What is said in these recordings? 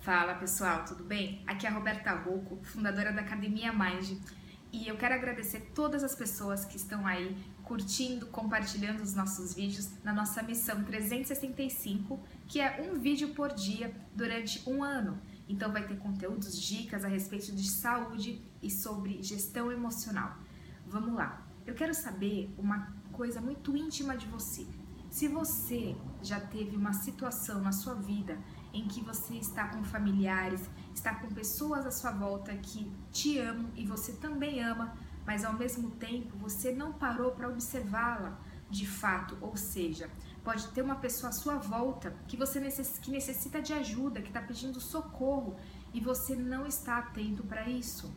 Fala pessoal, tudo bem? Aqui é a Roberta Rocco, fundadora da Academia Mind, e eu quero agradecer todas as pessoas que estão aí curtindo, compartilhando os nossos vídeos na nossa missão 365, que é um vídeo por dia durante um ano. Então vai ter conteúdos, dicas a respeito de saúde e sobre gestão emocional. Vamos lá. Eu quero saber uma coisa muito íntima de você. Se você já teve uma situação na sua vida em que você está com familiares, está com pessoas à sua volta que te amam e você também ama, mas ao mesmo tempo você não parou para observá-la de fato, ou seja, pode ter uma pessoa à sua volta que você necess, que necessita de ajuda, que está pedindo socorro e você não está atento para isso.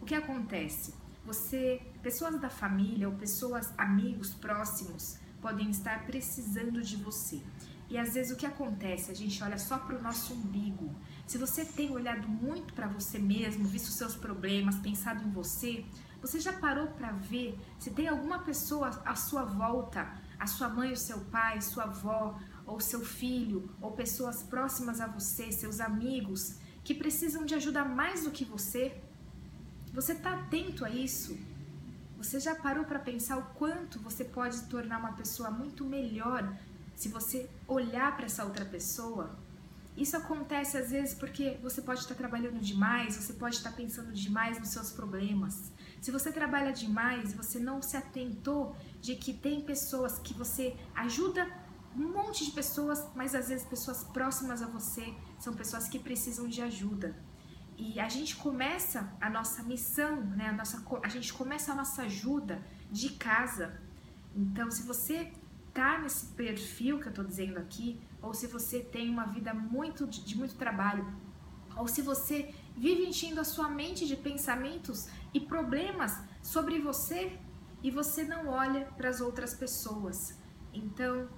O que acontece? Você, pessoas da família ou pessoas, amigos próximos, podem estar precisando de você. E às vezes o que acontece? A gente olha só para o nosso umbigo. Se você tem olhado muito para você mesmo, visto seus problemas, pensado em você, você já parou para ver se tem alguma pessoa à sua volta, a sua mãe, o seu pai, sua avó, ou seu filho, ou pessoas próximas a você, seus amigos, que precisam de ajuda mais do que você? Você está atento a isso? Você já parou para pensar o quanto você pode se tornar uma pessoa muito melhor se você olhar para essa outra pessoa? Isso acontece às vezes porque você pode estar trabalhando demais, você pode estar pensando demais nos seus problemas. Se você trabalha demais, você não se atentou de que tem pessoas que você ajuda um monte de pessoas, mas às vezes pessoas próximas a você são pessoas que precisam de ajuda. E a gente começa a nossa missão, né? a, nossa, a gente começa a nossa ajuda de casa. Então, se você tá nesse perfil que eu tô dizendo aqui, ou se você tem uma vida muito de muito trabalho, ou se você vive enchendo a sua mente de pensamentos e problemas sobre você e você não olha para as outras pessoas. Então,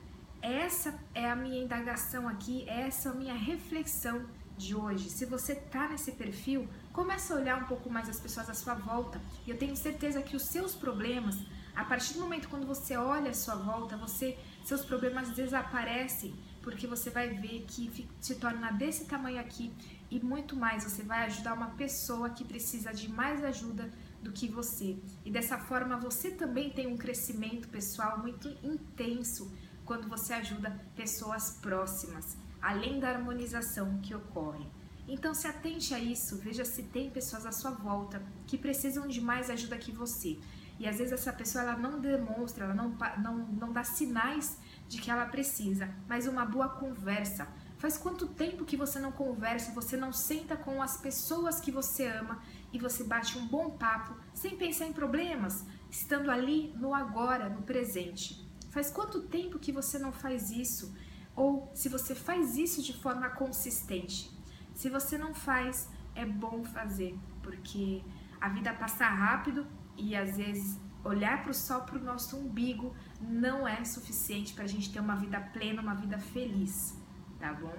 essa é a minha indagação aqui, essa é a minha reflexão de hoje, se você está nesse perfil, começa a olhar um pouco mais as pessoas à sua volta. E eu tenho certeza que os seus problemas, a partir do momento quando você olha à sua volta, você, seus problemas desaparecem, porque você vai ver que se torna desse tamanho aqui e muito mais. Você vai ajudar uma pessoa que precisa de mais ajuda do que você. E dessa forma você também tem um crescimento pessoal muito intenso quando você ajuda pessoas próximas além da harmonização que ocorre. Então se atente a isso, veja se tem pessoas à sua volta que precisam de mais ajuda que você. E às vezes essa pessoa ela não demonstra, ela não, não, não dá sinais de que ela precisa, mas uma boa conversa. Faz quanto tempo que você não conversa, você não senta com as pessoas que você ama e você bate um bom papo sem pensar em problemas, estando ali no agora, no presente. Faz quanto tempo que você não faz isso? Ou se você faz isso de forma consistente. Se você não faz, é bom fazer, porque a vida passa rápido e às vezes olhar para o sol para o nosso umbigo não é suficiente para a gente ter uma vida plena, uma vida feliz, tá bom?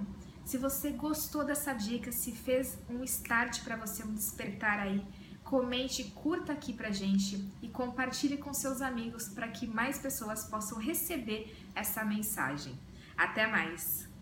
Se você gostou dessa dica, se fez um start para você, um despertar aí, comente, curta aqui pra gente e compartilhe com seus amigos para que mais pessoas possam receber essa mensagem. Até mais!